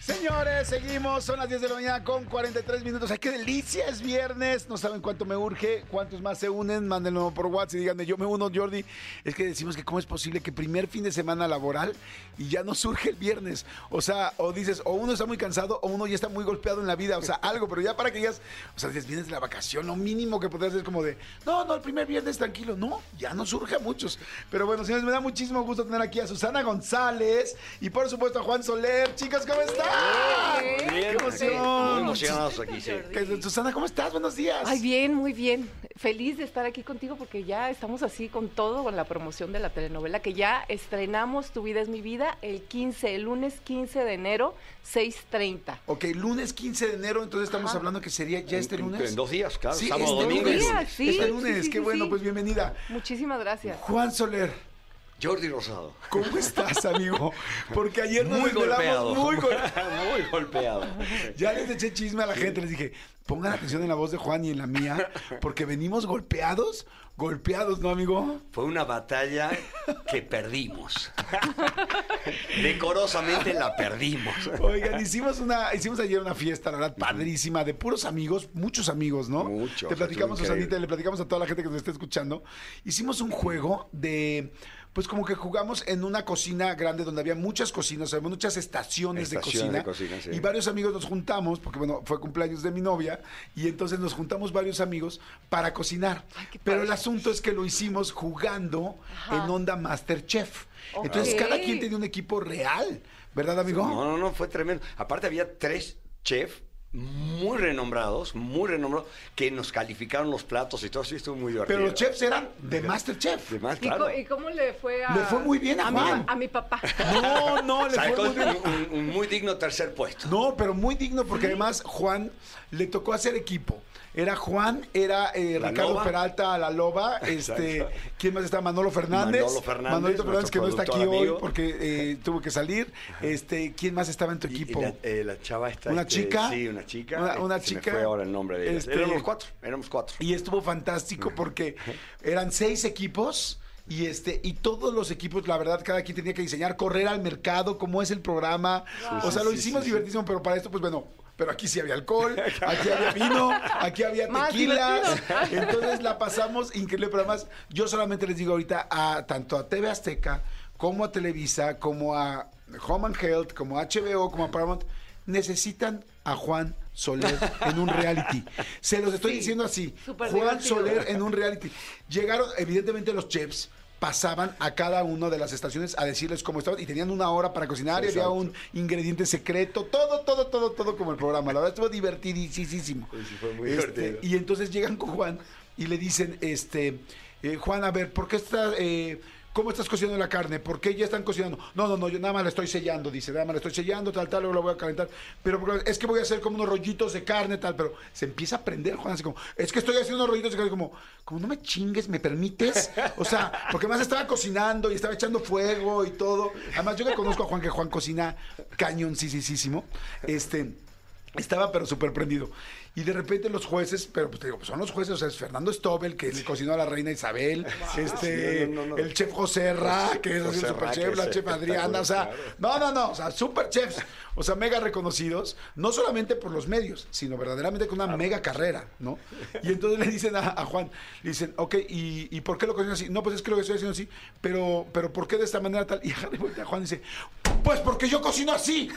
Señores, seguimos. Son las 10 de la mañana con 43 minutos. ¡Ay, qué delicia! Es viernes. No saben cuánto me urge. ¿Cuántos más se unen? Mándenlo por WhatsApp y díganme, yo me uno, Jordi. Es que decimos que cómo es posible que primer fin de semana laboral y ya no surge el viernes. O sea, o dices, o uno está muy cansado o uno ya está muy golpeado en la vida. O sea, algo, pero ya para que digas, o sea, dices, vienes de la vacación, lo mínimo que podrías hacer es como de, no, no, el primer viernes tranquilo. No, ya no surge a muchos. Pero bueno, señores, me da muchísimo gusto tener aquí a Susana González y por supuesto a Juan Soler. Chicas, ¿cómo están? Bien, ¡Qué emoción! Muy emocionados aquí, sí. Susana, ¿cómo estás? Buenos días. Ay, bien, muy bien. Feliz de estar aquí contigo porque ya estamos así con todo, con la promoción de la telenovela que ya estrenamos Tu vida es mi vida el 15, el lunes 15 de enero, 6.30. Ok, lunes 15 de enero, entonces estamos Ajá. hablando que sería ya este En- lunes. En dos días, claro. Sí, sábado, este domingo. lunes. sí. este lunes, sí, qué sí, bueno, sí. pues bienvenida. Muchísimas gracias. Juan Soler, Jordi Rosado. ¿cómo estás, amigo? Porque ayer nos Muy golpeado. muy gol- Muy golpeado. Ya les eché chisme a la gente, les dije, pongan atención en la voz de Juan y en la mía, porque venimos golpeados, golpeados, ¿no, amigo? Fue una batalla que perdimos. Decorosamente la perdimos. Oigan, hicimos una, hicimos ayer una fiesta, la verdad, padrísima, de puros amigos, muchos amigos, ¿no? Muchos, Te platicamos. Susanita, y le platicamos a toda la gente que nos está escuchando. Hicimos un juego de, pues como que jugamos en una cocina grande donde había muchas cocinas, había muchas estaciones, Estaciones de de cocina. sí. Y varios amigos nos juntamos, porque bueno, fue cumpleaños de mi novia, y entonces nos juntamos varios amigos para cocinar. Ay, Pero el asunto es que lo hicimos jugando Ajá. en onda Masterchef. Entonces cada quien tenía un equipo real, ¿verdad, amigo? No, no, no, fue tremendo. Aparte había tres chefs muy renombrados, muy renombrados, que nos calificaron los platos y todo eso y estuvo muy divertido. Pero los chefs eran de Masterchef. De más, ¿Y, claro. y cómo le fue a...? Le fue muy bien a mi, Juan. a mi papá. No, no, le Sacó fue muy bien. un, un- un muy digno tercer puesto. No, pero muy digno porque además Juan le tocó hacer equipo. Era Juan, era eh, Ricardo Loba. Peralta, la Loba, este, Exacto. ¿quién más está? Manolo Fernández. Manolo Fernández, Manolito Fernández que no está aquí hoy porque eh, tuvo que salir. Este, ¿quién más estaba en tu equipo? y la, eh, la chava está. ¿Una chica? Sí, una chica. Una- se me chica, fue ahora el nombre de ella. este- Éramos cuatro, éramos cuatro. Y estuvo fantástico porque eran seis equipos. Y este, y todos los equipos, la verdad, cada quien tenía que diseñar, correr al mercado, cómo es el programa. Wow. O sea, lo sí, hicimos sí, sí. divertísimo, pero para esto, pues bueno, pero aquí sí había alcohol, aquí había vino, aquí había Más tequila. divertido. Entonces la pasamos increíble, pero además, yo solamente les digo ahorita a tanto a TV Azteca, como a Televisa, como a Home and Health, como a HBO, como a Paramount, necesitan a Juan Soler en un reality. Se los estoy Sí, diciendo así. Juan divertido. Soler en un reality. Llegaron, evidentemente, los chefs pasaban a cada una de las estaciones a decirles cómo estaban y tenían una hora para cocinar y había un ingrediente secreto, todo, todo, todo, todo como el programa. La verdad estuvo divertidísimo. Sí, sí, fue muy Este, divertido. y entonces llegan con Juan y le dicen, este, eh, Juan, a ver, ¿por qué está, eh, cómo estás cocinando la carne? ¿Por qué ya están cocinando? No, no, no, yo nada más la estoy sellando, dice, nada más la estoy sellando, tal, tal, luego la voy a calentar. Pero es que voy a hacer como unos rollitos de carne, tal, pero se empieza a aprender, Juan, así como, es que estoy haciendo unos rollitos de carne, como, como no me chingues, ¿me permites? O sea, porque más estaba cocinando y estaba echando fuego y todo. Además, yo que conozco a Juan, que Juan cocina cañoncísimo, este estaba pero súper prendido. Y de repente los jueces, pero pues te digo, pues son los jueces, o sea, es Fernando Stobel, que le cocinó a la reina Isabel, este, Sí, no, no, no. el chef José Ra, que es así el super chef, que la chef Adriana, o sea, no, no, no, o sea, super chefs, o sea, mega reconocidos, no solamente por los medios, sino verdaderamente con una mega carrera, ¿no? Y entonces le dicen a, a Juan, le dicen, ok, ¿y, ¿y por qué lo cocina así? No, pues es que lo estoy haciendo así, pero, pero ¿por qué de esta manera tal? Y a Juan dice, pues porque yo cocino así.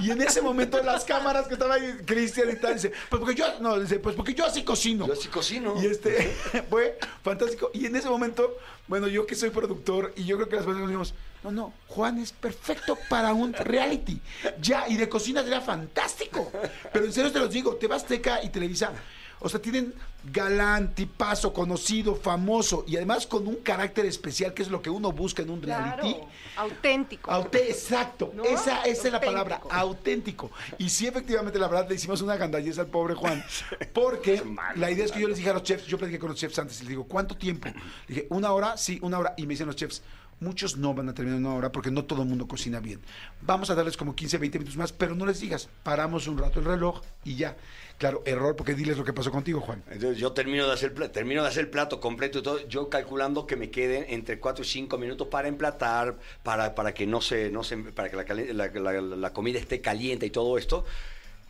Y en ese momento las cámaras que estaba ahí, Cristian y tal, dice, pues porque yo, no, dice, pues porque yo así cocino. Yo así cocino. Y este fue fantástico. Y en ese momento, bueno, yo que soy productor, y yo creo que las personas dijimos, no, no, Juan es perfecto para un reality. Ya, y de cocina sería fantástico. Pero en serio te los digo, te vas Azteca y Televisa. O sea, tienen galán, tipazo, conocido, famoso y además con un carácter especial, que es lo que uno busca en un reality. Claro, auténtico. Exacto, ¿No? esa, esa es la palabra, auténtico. Y sí, efectivamente, la verdad, le hicimos una gandalleza al pobre Juan, porque la idea es que yo les dije a los chefs, yo platiqué con los chefs antes, y les digo, ¿cuánto tiempo? Le dije, una hora, sí, una hora. Y me dicen los chefs, muchos no van a terminar en una hora porque no todo el mundo cocina bien. Vamos a darles como 15, 20 minutos más, pero no les digas, paramos un rato el reloj y ya. Claro, error, porque diles lo que pasó contigo, Juan. Entonces Entonces yo termino de hacer termino de hacer el plato completo y todo, yo calculando que me queden entre 4 y 5 minutos para emplatar, para, para que no se, no se, para que la, cali- la- la- la comida esté caliente y todo esto.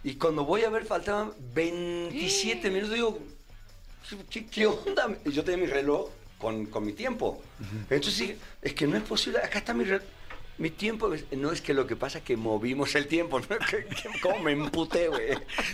Y cuando voy a ver faltaban 27 minutos, digo, ¿qué, qué onda? Y yo tenía mi reloj con, con mi tiempo. Entonces dije, es que no es posible, acá está mi reloj. Mi tiempo, no es que lo que pasa es que movimos el tiempo, ¿no? Que- ¿Cómo me emputé, güey?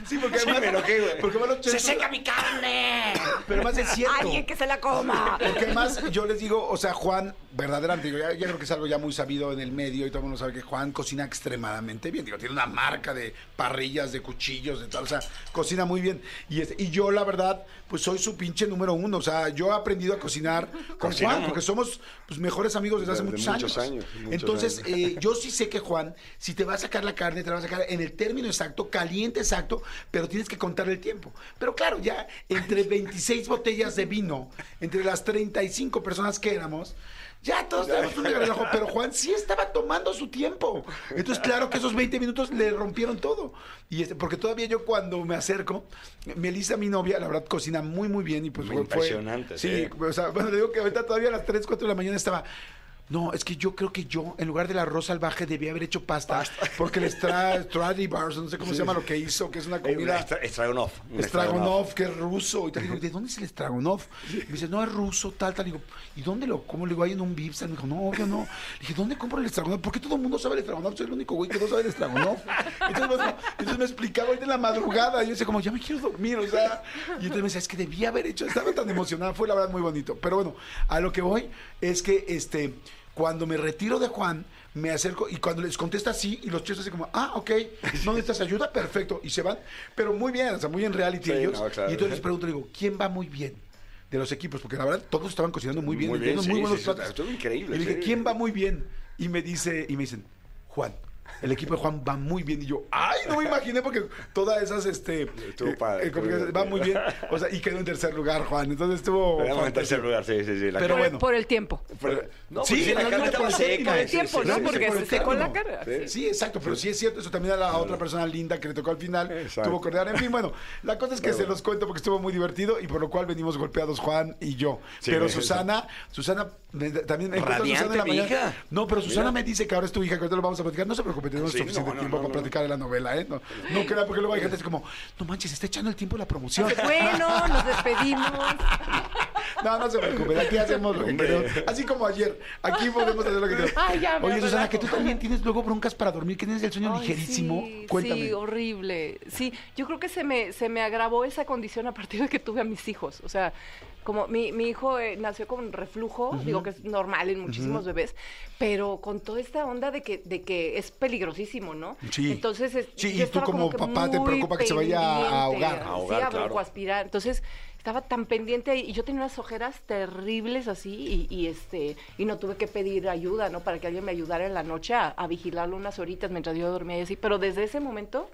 Sí, porque Sí, además- me enojé, güey. porque además ¡Se seca mi carne! Pero más es cierto. Alguien que se la coma. Porque además yo les digo, o sea, Juan, verdaderamente, digo, ya, ya creo que es algo ya muy sabido en el medio y todo el mundo sabe que Juan cocina extremadamente bien. Digo, tiene una marca de parrillas, de cuchillos, de tal, o sea, cocina muy bien. Y, este, y yo, la verdad, pues soy su pinche número uno. O sea, yo he aprendido a cocinar con Cocinamos. Juan, porque somos pues, mejores amigos desde hace De- de muchos, muchos años. años, muchos Entonces, eh, yo sí sé que Juan, si te va a sacar la carne, te la va a sacar en el término exacto, caliente exacto, pero tienes que contar el tiempo. Pero claro, ya entre 26 botellas de vino, entre las 35 personas que éramos, ya todos tenemos un relajo, pero Juan sí estaba tomando su tiempo. Entonces, claro que esos 20 minutos le rompieron todo. Y este, porque todavía yo cuando me acerco, Melissa, mi novia, la verdad cocina muy, muy bien y pues Muy fue- impresionante, Sí, sí. o sea, bueno, digo que ahorita todavía a las 3, 4 de la mañana estaba. No, es que yo creo que yo, en lugar del arroz salvaje, debía haber hecho pasta. Porque el Stra- Stradivarius, no sé cómo se llama lo que hizo, que es una un comida. un Estragonov, que es ruso. Y te digo, ¿de dónde es el Estragonov? Y me dice, no, es ruso, tal, tal. digo, ¿y dónde lo como? Le digo, hay en un Vipsa. Me dijo, no, obvio no. Le dije, ¿dónde compro el Estragonov? ¿Por qué todo el mundo sabe el Estragonov? Soy el único güey que no sabe el Estragonov. Entonces, bueno, entonces me explicaba ahorita en la madrugada. Y yo decía, como, ya me quiero dormir, o sea. Y entonces me decía, es que debía haber hecho. Estaba tan emocionada. Fue la verdad muy bonito. Pero bueno, a lo que voy es que, este, cuando me retiro de Juan, me acerco y cuando les contesta así, y los chicos así como, ah, ok, ¿no necesitas ayuda? Perfecto. Y se van, pero muy bien, o sea, muy en reality Sí, ellos. no, claro. Y entonces les pregunto, digo, ¿quién va muy bien? De los equipos, porque la verdad todos estaban cocinando muy bien, Muy bien, sí, muy buenos sí, sí, platos. estuvo increíble, Y le dije, sí. ¿quién va muy bien? Y me dice, y me dicen, Juan. El equipo de Juan va muy bien y yo, ay, no me imaginé porque todas esas, este, Estuvo eh, padre, eh, estuvo va bien. muy bien, o sea, y quedó en tercer lugar Juan, entonces estuvo. Quedamos en tercer lugar, sí, sí, sí. la Pero carne- bueno. Por el tiempo. Pero- no, Sí, la no, carne no, estaba por el seca. Por el sí, tiempo, sí, ¿no? Porque por se secó la cara. Sí. Sí, exacto, pero sí es cierto, eso también a la otra persona linda que le tocó al final, Exacto. tuvo que ordenar. En fin, bueno, la cosa es que Pero se bueno. los cuento porque estuvo muy divertido y por lo cual venimos golpeados Juan y yo. Sí, pero. Susana, Susana, también Radiante, Susana en la mañana. hija. No, pero Susana Mira. me dice que ahora es tu hija, que ahorita lo vamos a platicar. No se preocupe, tenemos Sí, suficiente no, no, tiempo no, para no. platicar de la novela, ¿eh? No, no crea, porque luego hay gente así como, no manches, está echando el tiempo la promoción. Bueno, nos despedimos. No, no se preocupe, aquí hacemos lo que queremos. Así como ayer, aquí podemos hacer lo que queremos. Ay, ya, Oye, Susana, relajo. que tú también tienes luego broncas para dormir, que tienes el sueño Ay, ligerísimo. Sí, Cuéntame. Sí, horrible. Sí, yo creo que se me, se me agravó esa condición a partir de que tuve a mis hijos. O sea, como mi, mi hijo eh, nació con reflujo, digo que es normal en muchísimos bebés, pero con toda esta onda de que, de que es peligrosísimo, ¿no? Sí. Entonces, es- Sí, y tú como papá te preocupa que se vaya a ahogar. A ahogar, sí, a claro. broncoaspirar. Entonces, estaba tan pendiente y yo tenía unas ojeras terribles así y, y, este y no tuve que pedir ayuda, ¿no? Para que alguien me ayudara en la noche a, a vigilarlo unas horitas mientras yo dormía y así. Pero desde ese momento,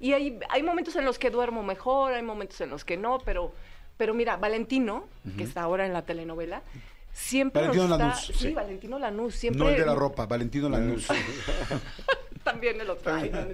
y hay, hay momentos en los que duermo mejor, hay momentos en los que no, pero, pero mira, Valentino, que está ahora en la telenovela, siempre Valentino nos está... Lanús, Sí, sí. Valentino Lanús, siempre... No el de la ropa, Valentino Lanús. También el otro. Ay, no, no.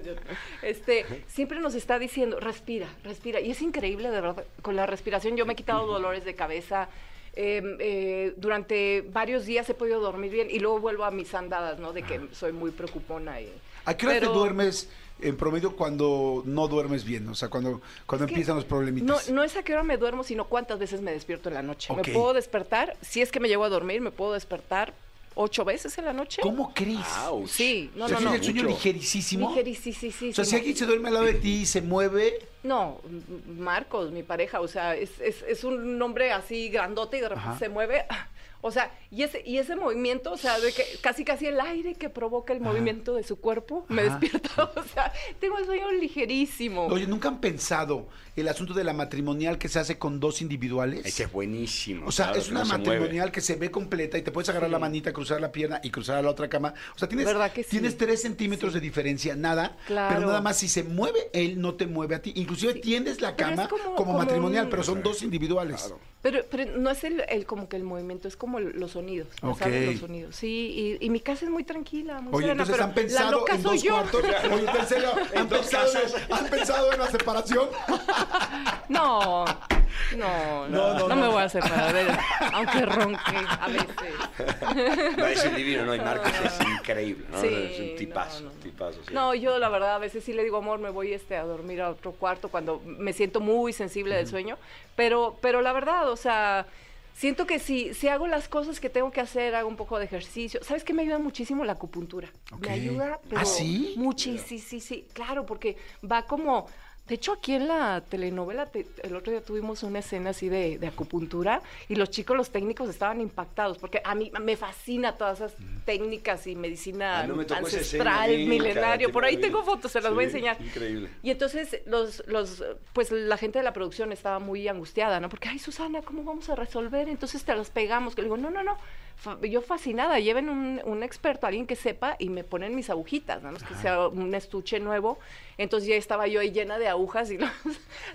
Este, siempre nos está diciendo, respira, respira. Y es increíble, de verdad, con la respiración. Yo me he quitado dolores de cabeza. eh, eh, durante varios días he podido dormir bien y luego vuelvo a mis andadas, ¿no? De que soy muy preocupona. Y, ¿A qué hora pero- te duermes en promedio cuando no duermes bien? O sea, cuando, cuando Es que empiezan los problemitas. No, no es a qué hora me duermo, sino cuántas veces me despierto en la noche. Ok. Me puedo despertar, si es que me llego a dormir, me puedo despertar ocho veces en la noche. ¿Cómo crees? Ouch. Sí, no, no, no. el sueño Mucho. ligerísimo. Ligeri- sí, sí, sí. o sea, si alguien se duerme al lado de ti y se mueve, No, Marcos, mi pareja, o sea, es, es, es un hombre así grandote y de repente Ajá. se mueve. O sea, y ese, y ese movimiento, o sea, de que casi casi el aire que provoca el movimiento de su cuerpo me Ajá. despierta. O sea, tengo el sueño ligerísimo. oye, ¿nunca han pensado el asunto de la matrimonial que se hace con dos individuales? Ese es buenísimo. O sea, claro, es que una no se mueve. matrimonial que se ve completa y te puedes agarrar Sí. la manita, cruzar la pierna y cruzar a la otra cama. O sea, tienes, ¿Verdad que sí? tienes tres centímetros de diferencia, nada. Claro. Pero nada más si se mueve él, no te mueve a ti. Inclusive Sí. tiendes la es cama como, como- como matrimonial, un- pero son dos individuales. Claro. Pero, pero no es el, el como que el movimiento, es como los sonidos. ¿no Ok. sabes? Los sonidos. Sí, y, y mi casa es muy tranquila, muy Oye, serena, entonces pero han pensado la loca en soy dos yo. cuartos. Oye, en serio, ¿han, pensado, casas. ¿han pensado en la separación? No, No, No, no, no, no, no. me voy a separar aunque ronque a veces. No, es divino, ¿no? Y Marcos es increíble, ¿no? Sí, es un tipazo, no, no, no. tipazo, sí. No, yo la verdad a veces sí le digo, amor, me voy este, a dormir a otro cuarto cuando me siento muy sensible del sueño, pero, pero la verdad, o sea, siento que si, si hago las cosas que tengo que hacer, hago un poco de ejercicio, ¿sabes qué me ayuda muchísimo? La acupuntura. Me ayuda, pero ¿Ah, sí? muchísimo, sí, sí, sí, claro, porque va como... De hecho, aquí en la telenovela, te- el otro día tuvimos una escena así de, de acupuntura y los chicos, los técnicos, estaban impactados porque a mí me fascina todas esas técnicas y medicina no escena ancestral, milenario. cara, Por ahí tengo fotos, se las voy a enseñar. increíble. Y entonces los, los, pues la gente de la producción estaba muy angustiada, ¿no? Porque, ay, Susana, ¿cómo vamos a resolver? Entonces te las pegamos. Que le digo, no, no, no. Fa- Yo fascinada, lleven un, un experto, alguien que sepa, y me ponen mis agujitas, ¿no? que sea un estuche nuevo. Entonces ya estaba yo ahí llena de agujas y los,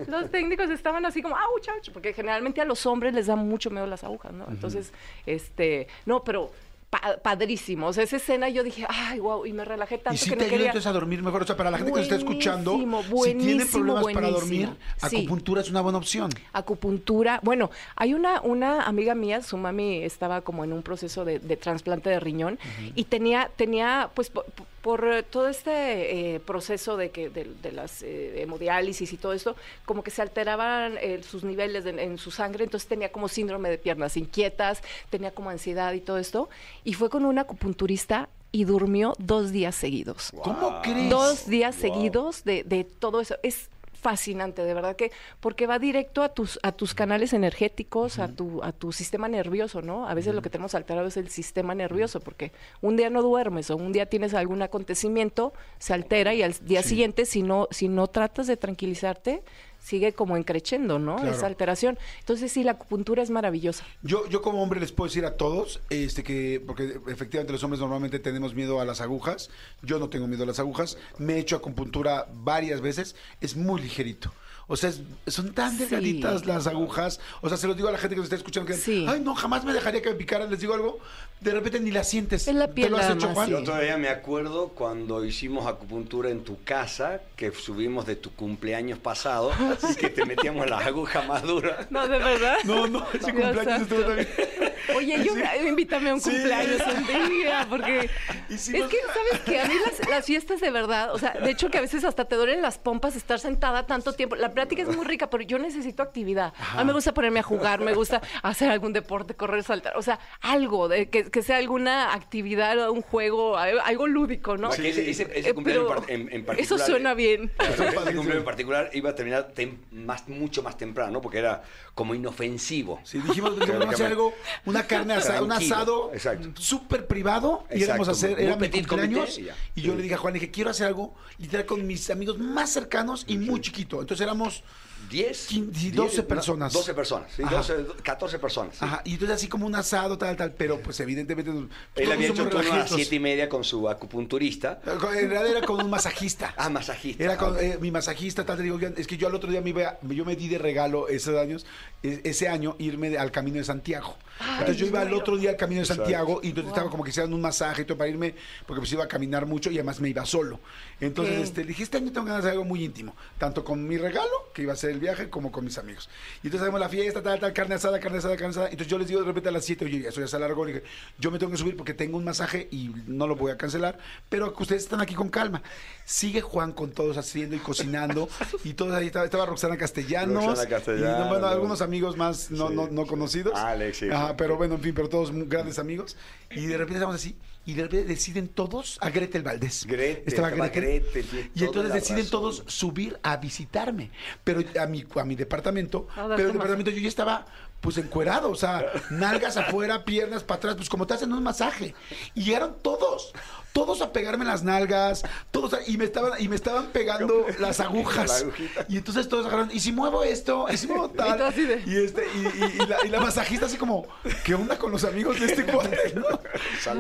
los técnicos estaban así como, ¡au, chau! Porque generalmente a los hombres les da mucho miedo las agujas, ¿no? Entonces, este, no, pero pa- padrísimo. O sea, esa escena yo dije, ay, wow, y me relajé tanto Y si que te no ayuda quería... a dormir mejor. O sea, para la gente que nos está escuchando, si buenísimo, problemas para dormir, Sí. acupuntura es una buena opción. acupuntura. Bueno, hay una, una amiga mía, su mami estaba como en un proceso de, de trasplante de riñón y tenía, tenía pues por, eh, todo este eh, proceso de que de, de las eh, hemodiálisis y todo esto, como que se alteraban eh, sus niveles de- en su sangre, entonces tenía como síndrome de piernas inquietas, tenía como ansiedad y todo esto, y fue con un acupunturista y durmió dos días seguidos ¿Cómo crees? dos días Wow. seguidos de, de todo eso. Es fascinante, de verdad que, porque va directo a tus, a tus canales energéticos, a tu, a tu sistema nervioso, ¿no? A veces lo que tenemos alterado es el sistema nervioso, porque un día no duermes o un día tienes algún acontecimiento, se altera y al día siguiente, si no, si no tratas de tranquilizarte, sigue como encrechendo, ¿no? Claro. Esa alteración. Entonces sí, la acupuntura es maravillosa. Yo, yo como hombre les puedo decir a todos, este que, porque efectivamente los hombres normalmente tenemos miedo a las agujas, yo no tengo miedo a las agujas, me he hecho acupuntura varias veces, es muy ligerito. O sea, es- son tan Sí. delgaditas las agujas. O sea, se los digo a la gente que nos está escuchando que, Sí. ay, no, jamás me dejaría que me picaran. Les digo algo, de repente ni la sientes. Es la ¿Te piel lo has hecho, Juan? sí. Yo todavía me acuerdo cuando hicimos acupuntura en tu casa, que subimos de tu cumpleaños pasado, y que te metíamos la aguja más dura. No, de verdad. No, no, ese cumpleaños estuvo también. Oye, yo invítame a un Sí. cumpleaños un día, porque es que, ¿sabes qué? A mí las, las fiestas de verdad, o sea, de hecho que a veces hasta te duelen las pompas estar sentada tanto tiempo. La plática es muy rica, pero yo necesito actividad. A mí me gusta ponerme a jugar, me gusta hacer algún deporte, correr, saltar, o sea, algo, de, que, que sea alguna actividad, un juego, algo lúdico, ¿no? Porque ese, ese- ese Eh, cumpleaños pero en en, particular. Eso suena bien. Ese cumpleaños en particular iba a terminar tem- más, mucho más temprano, ¿no? Porque era como inofensivo. Sí, dijimos, vamos a hacer algo, una carne asada, un asado súper privado. Y íbamos a hacer, era mi petit cumpleaños. comité y. Y yo le dije a Juan, le dije, quiero hacer algo literal con mis amigos más cercanos y muy chiquito. Entonces éramos tenemos 10, Quin- sí, 10, 12 no, personas. 12 personas, sí, Ajá. 12, 14 personas. sí. Ajá, y entonces así como un asado, tal, tal, pero pues evidentemente... nos- Él había hecho turno a las relajitos. 7 y media con su acupunturista. En realidad era con un masajista. Ah, masajista. Era con Ah, eh, mi masajista, tal, te digo, es que yo al otro día me iba, yo me di de regalo esos años, ese año irme de- al Camino de Santiago. entonces yo iba al otro día al Camino de Exacto. Santiago y entonces estaba como que hicieran un masaje y todo para irme, porque pues iba a caminar mucho y además me iba solo. Entonces este, dije, este año tengo ganas de algo muy íntimo, tanto con mi regalo, que iba a ser el viaje, como con mis amigos. Y entonces hacemos la fiesta, tal, tal, carne asada, carne asada, carne asada. Entonces yo les digo de repente a las 7, oye, eso ya se alargó, le dije, yo me tengo que subir porque tengo un masaje y no lo voy a cancelar, pero que ustedes están aquí con calma. Sigue Juan con todos haciendo y cocinando y todos ahí estaba, estaba Roxana Castellanos, Roxana Castellanos. y no, bueno, algunos amigos más no, Sí. no, no conocidos. Alex, sí. Ajá, pero bueno, en fin, pero todos muy grandes amigos. Y de repente estamos así y de repente deciden todos a Gretel Valdés. Gretel, estaba Gretel. Gretel, y entonces deciden razón. todos subir a visitarme, pero a mi, a mi departamento, darte pero el departamento yo ya estaba pues encuerado, o sea, nalgas afuera, piernas para atrás, pues como te hacen un masaje. Y llegaron todos, todos a pegarme las nalgas, todos a- y me estaban y me estaban pegando las agujas. La. Y entonces todos agarraron, y si muevo esto, y si muevo tal. de- Y este y, y- y la, y la masajista así como, ¿qué onda con los amigos de este cuate? ¿no?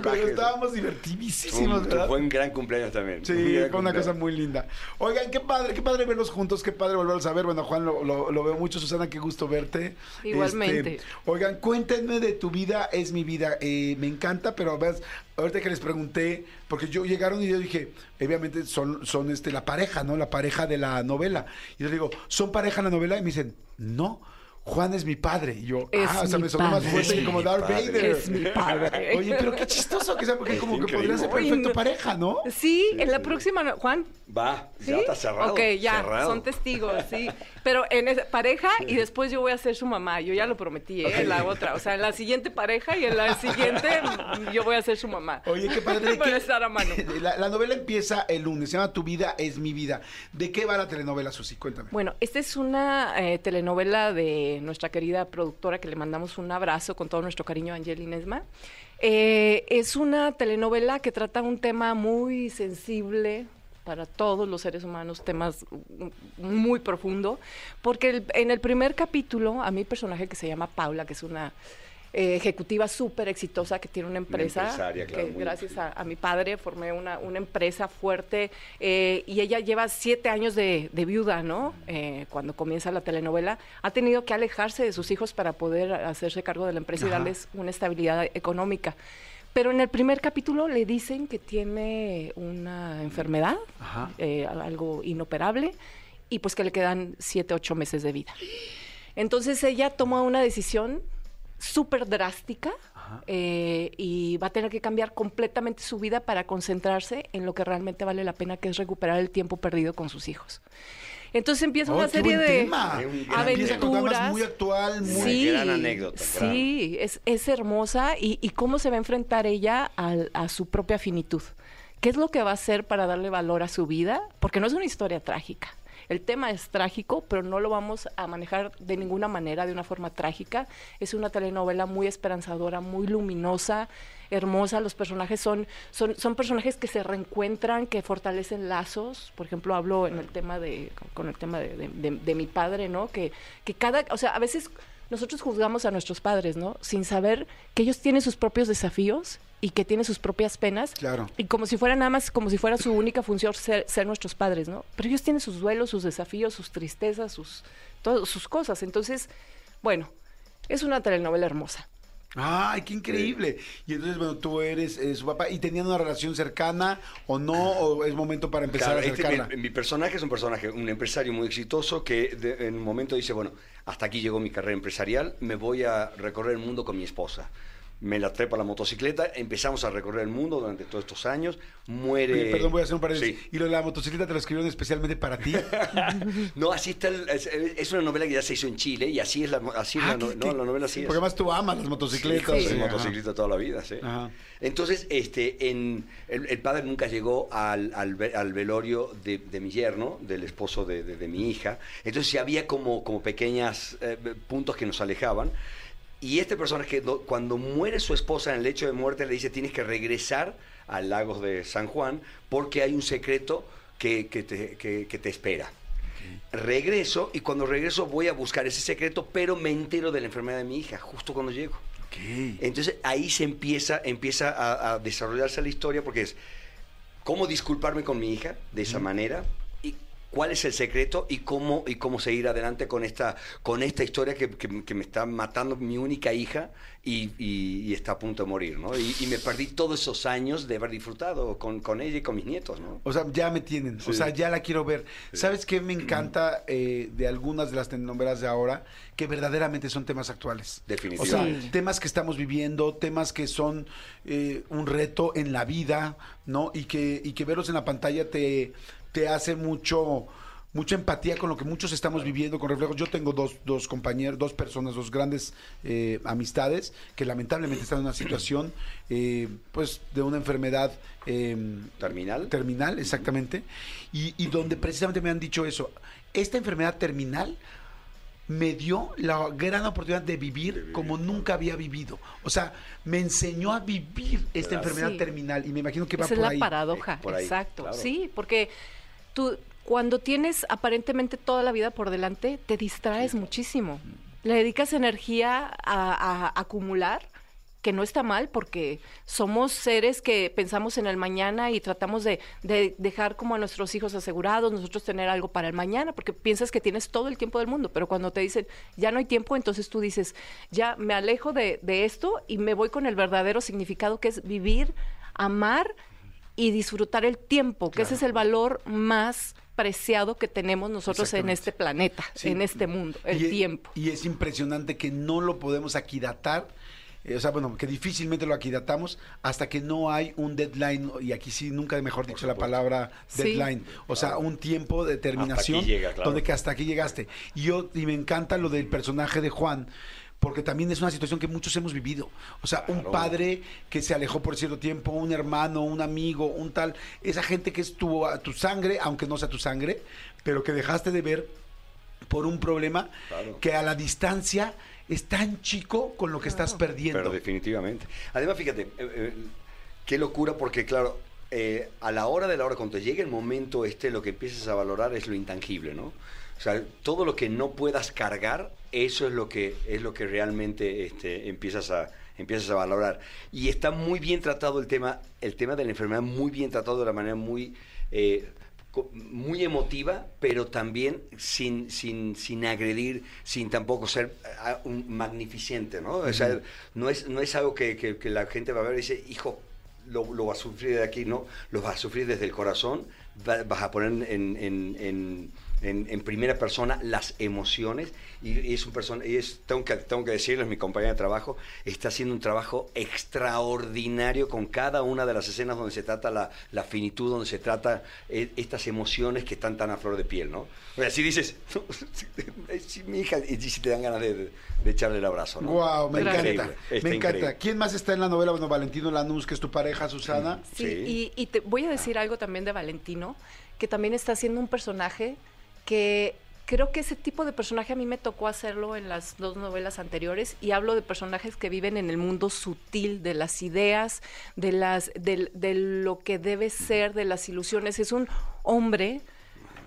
Pero estábamos Fue divertidísimos, un, ¿verdad? fue un gran cumpleaños también. Sí, fue una cosa muy linda. Oigan, qué padre, qué padre verlos juntos, qué padre volverlos a ver. Bueno, Juan, lo, lo- lo veo mucho. Susana, qué gusto verte. Igualmente. Este, oigan, cuéntenme de tu vida, es mi vida. Eh, me encanta, pero ves, ahorita que les pregunté, porque yo llegaron y yo dije, obviamente son, son este, la pareja, ¿no? La pareja de la novela. Y yo les digo, ¿son pareja en la novela? Y me dicen, no. Juan es mi padre. Y yo, Es ah, o sea, mi me sonó más padre. fuerte que como Darth padre. Vader. Es mi padre. Oye, pero qué chistoso que sea, porque Es como que podría ser perfecto pareja, ¿no? Sí, en la próxima, Juan. Va, ¿Sí? ya está cerrado. Ok, ya, cerrado. son testigos, sí. Pero en esa pareja y después yo voy a ser su mamá. Yo ya lo prometí, ¿eh? En la otra. O sea, en la siguiente pareja y en la siguiente mm, yo voy a ser su mamá. Oye, qué padre. ¿de Para qué- estar a mano. La, la novela empieza el lunes, se llama Tu vida es mi vida. ¿De qué va la telenovela, Susi? Cuéntame. Bueno, esta es una eh, telenovela de nuestra querida productora que le mandamos un abrazo con todo nuestro cariño a Angelina Esma. Eh, es una telenovela que trata un tema muy sensible para todos los seres humanos, temas muy profundo, porque el- en el primer capítulo, a mi personaje que se llama Paula, que es una eh, ejecutiva súper exitosa que tiene una empresa, claro, que gracias a, a mi padre formé una, una empresa fuerte eh, y ella lleva siete años de, de viuda, ¿no? Eh, cuando comienza la telenovela, ha tenido que alejarse de sus hijos para poder hacerse cargo de la empresa y darles una estabilidad económica. Pero en el primer capítulo le dicen que tiene una enfermedad, eh, algo inoperable, y pues que le quedan siete, ocho meses de vida. Entonces ella toma una decisión súper drástica eh, y va a tener que cambiar completamente su vida para concentrarse en lo que realmente vale la pena, que es recuperar el tiempo perdido con sus hijos. Entonces empieza Oh, una qué serie de tema. Aventuras. muy actual, muy... Sí. gran anécdota. Sí, es, es hermosa y, y cómo se va a enfrentar ella al- a su propia finitud. ¿Qué es lo que va a hacer para darle valor a su vida? Porque no es una historia trágica. El tema es trágico, pero no lo vamos a manejar de ninguna manera, de una forma trágica. Es una telenovela muy esperanzadora, muy luminosa, hermosa. Los personajes son, son, son personajes que se reencuentran, que fortalecen lazos. Por ejemplo, hablo en el tema de, con el tema de, de- de- mi padre, ¿no? Que, que cada, o sea, a veces nosotros juzgamos a nuestros padres, ¿no? Sin saber que ellos tienen sus propios desafíos y que tienen sus propias penas. Claro. Y como si fuera nada más, como si fuera su única función ser, ser nuestros padres, ¿no? Pero ellos tienen sus duelos, sus desafíos, sus tristezas, sus, todas sus cosas. Entonces, bueno, es una telenovela hermosa. Ay, qué increíble. Y entonces, bueno, tú eres eh, su papá y tenían una relación cercana o no, o es momento para empezar Claro, a este, acercarla. mi, mi personaje es un personaje, un empresario muy exitoso que de- en un momento dice, bueno, hasta aquí llegó mi carrera empresarial, me voy a recorrer el mundo con mi esposa. Me la trepa la motocicleta, empezamos a recorrer el mundo durante todos estos años, muere... Oye, perdón, voy a hacer un paréntesis. Sí. Y lo de la motocicleta te lo escribieron especialmente para ti. No, así está, el- es, es una novela que ya se hizo en Chile y así es la, así es Ah, la, no, novela así sí, es. Porque además tú amas las motocicletas. Sí, sí, motociclista toda la vida, sí. Ajá. Entonces, este, en, el, el padre nunca llegó al, al ve- al velorio de, de mi yerno, del esposo de, de- de mi hija. Entonces, sí había como, como pequeñas eh, puntos que nos alejaban. Y este personaje, do- cuando muere su esposa en el lecho de muerte, le dice, tienes que regresar al Lagos de San Juan porque hay un secreto que, que te, que- que te espera. Regreso y cuando regreso voy a buscar ese secreto, pero me entero de la enfermedad de mi hija, justo cuando llego. Entonces ahí se empieza, empieza a, a desarrollarse la historia porque es cómo disculparme con mi hija de esa manera cuál es el secreto y cómo, y cómo seguir adelante con esta, con esta historia que, que- que me está matando mi única hija y, y- y está a punto de morir, ¿no? Y, y me perdí todos esos años de haber disfrutado con, con ella y con mis nietos, ¿no? O sea, ya me tienen. O sea, ya la quiero ver. ¿Sabes qué me encanta eh, de algunas de las telenovelas de ahora? Que verdaderamente son temas actuales. O sea, Definitivamente. Sí. temas que estamos viviendo, temas que son eh, un reto en la vida, ¿no? Y que, y que verlos en la pantalla te, te hace mucho mucha empatía con lo que muchos estamos viviendo, con reflejos. Yo tengo dos, dos compañeros, dos personas, dos grandes eh, amistades que lamentablemente están en una situación, eh, pues, de una enfermedad eh, Terminal. terminal, exactamente, y, y donde precisamente me han dicho eso. Esta enfermedad terminal me dio la gran oportunidad de vivir, como nunca había vivido. O sea, me enseñó a vivir esta enfermedad Sí. terminal y me imagino que va Esa por es la ahí. paradoja, Eh, por ahí, exacto. claro. Sí, porque tú cuando tienes aparentemente toda la vida por delante, te distraes muchísimo. Le dedicas energía a, a acumular, que no está mal porque somos seres que pensamos en el mañana y tratamos de, de dejar como a nuestros hijos asegurados, nosotros tener algo para el mañana, porque piensas que tienes todo el tiempo del mundo, pero cuando te dicen ya no hay tiempo, entonces tú dices, ya me alejo de, de esto y me voy con el verdadero significado que es vivir, amar y disfrutar el tiempo, que ese es el valor más preciado que tenemos nosotros en este planeta, Sí. en este mundo, el Y es- tiempo. Y es impresionante que no lo podemos aquidatar. eh, o sea, bueno, que difícilmente lo aquidatamos hasta que no hay un deadline, y aquí sí, nunca mejor dicho la palabra Sí. deadline, o sea, un tiempo de terminación Hasta aquí llega, claro. donde que hasta aquí llegaste. Y yo, y me encanta lo del personaje de Juan, porque también es una situación que muchos hemos vivido. O sea, un padre que se alejó por cierto tiempo, un hermano, un amigo, un tal, esa gente que es tu, tu sangre, aunque no sea tu sangre, pero que dejaste de ver por un problema Claro. que a la distancia es tan chico con lo que estás perdiendo. Pero definitivamente. Además, fíjate, eh, eh, qué locura, porque claro, eh, a la hora de la hora, cuando llegue el momento este, lo que empiezas a valorar es lo intangible, ¿no? O sea, todo lo que no puedas cargar, eso es lo que, es lo que realmente este, empiezas, a, empiezas a valorar. Y está muy bien tratado el tema, el tema de la enfermedad, muy bien tratado de una manera muy... eh, muy emotiva, pero también sin, sin, sin agredir, sin tampoco ser ah, un magnificente, ¿no? O sea, no es, no es algo que, que- que la gente va a ver y dice, hijo, lo, lo va a sufrir de aquí, no, lo vas a sufrir desde el corazón, va- vas a poner en, en- en- en- en primera persona las emociones y, y es un persona y es tengo que tengo que decirles mi compañera de trabajo está haciendo un trabajo extraordinario con cada una de las escenas donde se trata la, la finitud donde se trata eh, estas emociones que están tan a flor de piel no o sea, si dices sí, mi hija y si te dan ganas de, de- de echarle el abrazo ¿no? Wow, me encanta. Está me encanta. increíble. ¿Quién más está en la novela? Bueno, Valentino Lanús, que es tu pareja, Susana. Sí, Sí. Y, y te voy a decir algo también de Valentino, que también está haciendo un personaje que creo que ese tipo de personaje a mí me tocó hacerlo en las dos novelas anteriores y hablo de personajes que viven en el mundo sutil de las ideas, de las del- de, lo que debe ser, de las ilusiones. Es un hombre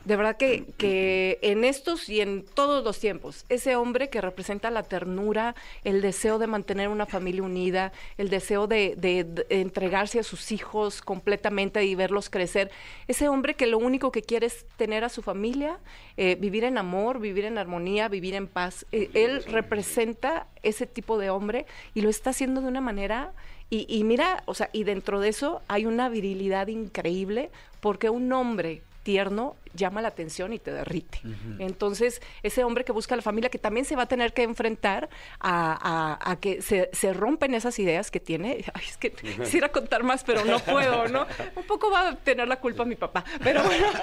de verdad que, que en estos y en todos los tiempos, ese hombre que representa la ternura, el deseo de mantener una familia unida, el deseo de, de- entregarse a sus hijos completamente y verlos crecer, ese hombre que lo único que quiere es tener a su familia, eh, vivir en amor, vivir en armonía, vivir en paz. Eh, él representa ese tipo de hombre y lo está haciendo de una manera... Y, y mira, o sea, y dentro de eso hay una virilidad increíble porque un hombre tierno llama la atención y te derrite. Entonces, ese hombre que busca la familia, que también se va a tener que enfrentar a, a- a que se, se rompen esas ideas que tiene. Ay, es que quisiera contar más, pero no puedo, ¿no? Un poco va a tener la culpa mi papá, pero bueno.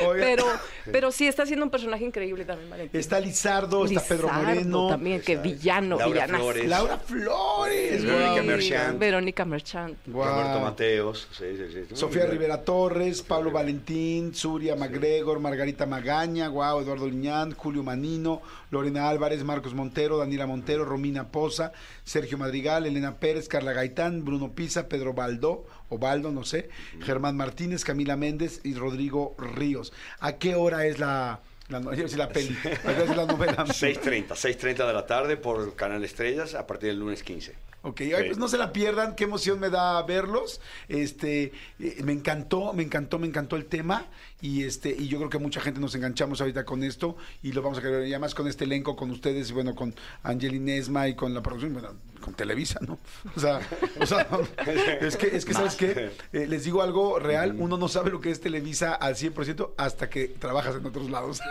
Pero, pero sí, está siendo un personaje increíble también, Valentín. Está Lizardo, está Pedro Moreno. también, que villano, Laura. Flores. Laura Flores. Sí, Verónica. Merchant. Verónica Merchant. Guau. Roberto Mateos sí, sí, sí. Sofía Rivera Torres, Pablo Rivera. Valentín, Suria MacGregor, Margarita Magaña, Guau, Eduardo Liñán, Julio Manino, Lorena Álvarez, Marcos Montero, Daniela Montero, Romina Poza, Sergio Madrigal, Elena Pérez, Carla Gaitán, Bruno Pisa, Pedro Baldó, o Baldo, no sé, Germán Martínez, Camila Méndez y Rodrigo Ríos. ¿A qué hora es la, la, no- la peli? ¿A qué hora es la novela? 6.30, 6.30 de la tarde por Canal Estrellas a partir del lunes 15. Ok, ay, pues no se la pierdan, qué emoción me da verlos. Este, eh, me encantó, me encantó, me encantó el tema. Y este y yo creo que mucha gente nos enganchamos ahorita con esto y lo vamos a querer y además con este elenco con ustedes y bueno, con Angelina Esma y con la producción, bueno, con Televisa, ¿no? O sea, o sea, es que es que sabes qué, Eh, les digo algo real, uno no sabe lo que es Televisa al 100% hasta que trabajas en otros lados.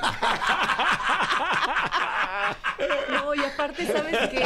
No, y aparte, ¿sabes que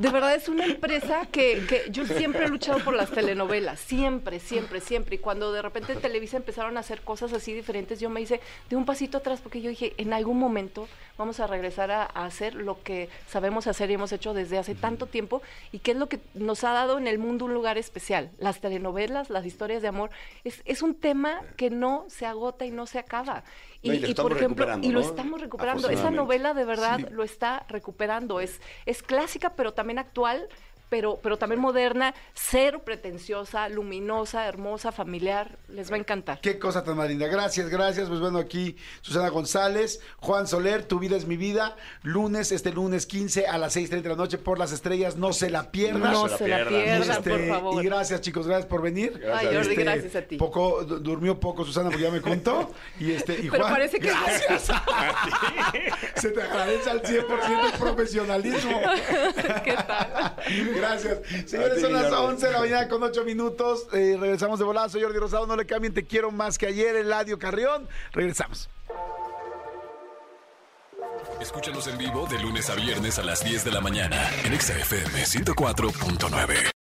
De verdad es una empresa que, que yo siempre he luchado por las telenovelas, siempre, siempre, siempre. Y cuando de repente en Televisa empezaron a hacer cosas así diferentes, yo me hice de un pasito atrás porque yo dije, en algún momento vamos a regresar a, a hacer lo que sabemos hacer y hemos hecho desde hace tanto tiempo y que es lo que nos ha dado en el mundo un lugar especial. Las telenovelas, las historias de amor, es, es un tema que no se agota y no se acaba. Y, No, y lo y, estamos por ejemplo, y lo ¿no? estamos recuperando. Esa novela de verdad Sí. lo está recuperando. Es, es clásica, pero también actual, pero, pero también moderna, cero pretenciosa, luminosa, hermosa, familiar. Les va a encantar. Qué cosa tan más linda. Gracias, gracias. Pues bueno, aquí Susana González, Juan Soler, Tu vida es mi vida. Lunes, este lunes 15 a las 6.30 de la noche por las estrellas. No se la pierdan. No se la se la pierdan. Y, pierdan, este, por favor. y gracias, chicos, gracias por venir. Gracias Ay, a Jordi, ti. gracias a ti. Poco, du- durmió poco Susana porque ya me contó. Y este, y Pero parece que- gracias. se te agradece al 100% el profesionalismo. ¿Qué tal? Gracias. Señores, son las 11 de la mañana con 8 minutos. Eh, regresamos de volada. Soy Jordi Rosado. No le cambien. Te quiero más que ayer. Eladio Carrión. Regresamos. Escúchanos en vivo de lunes a viernes a las 10 de la mañana en XFM 104.9.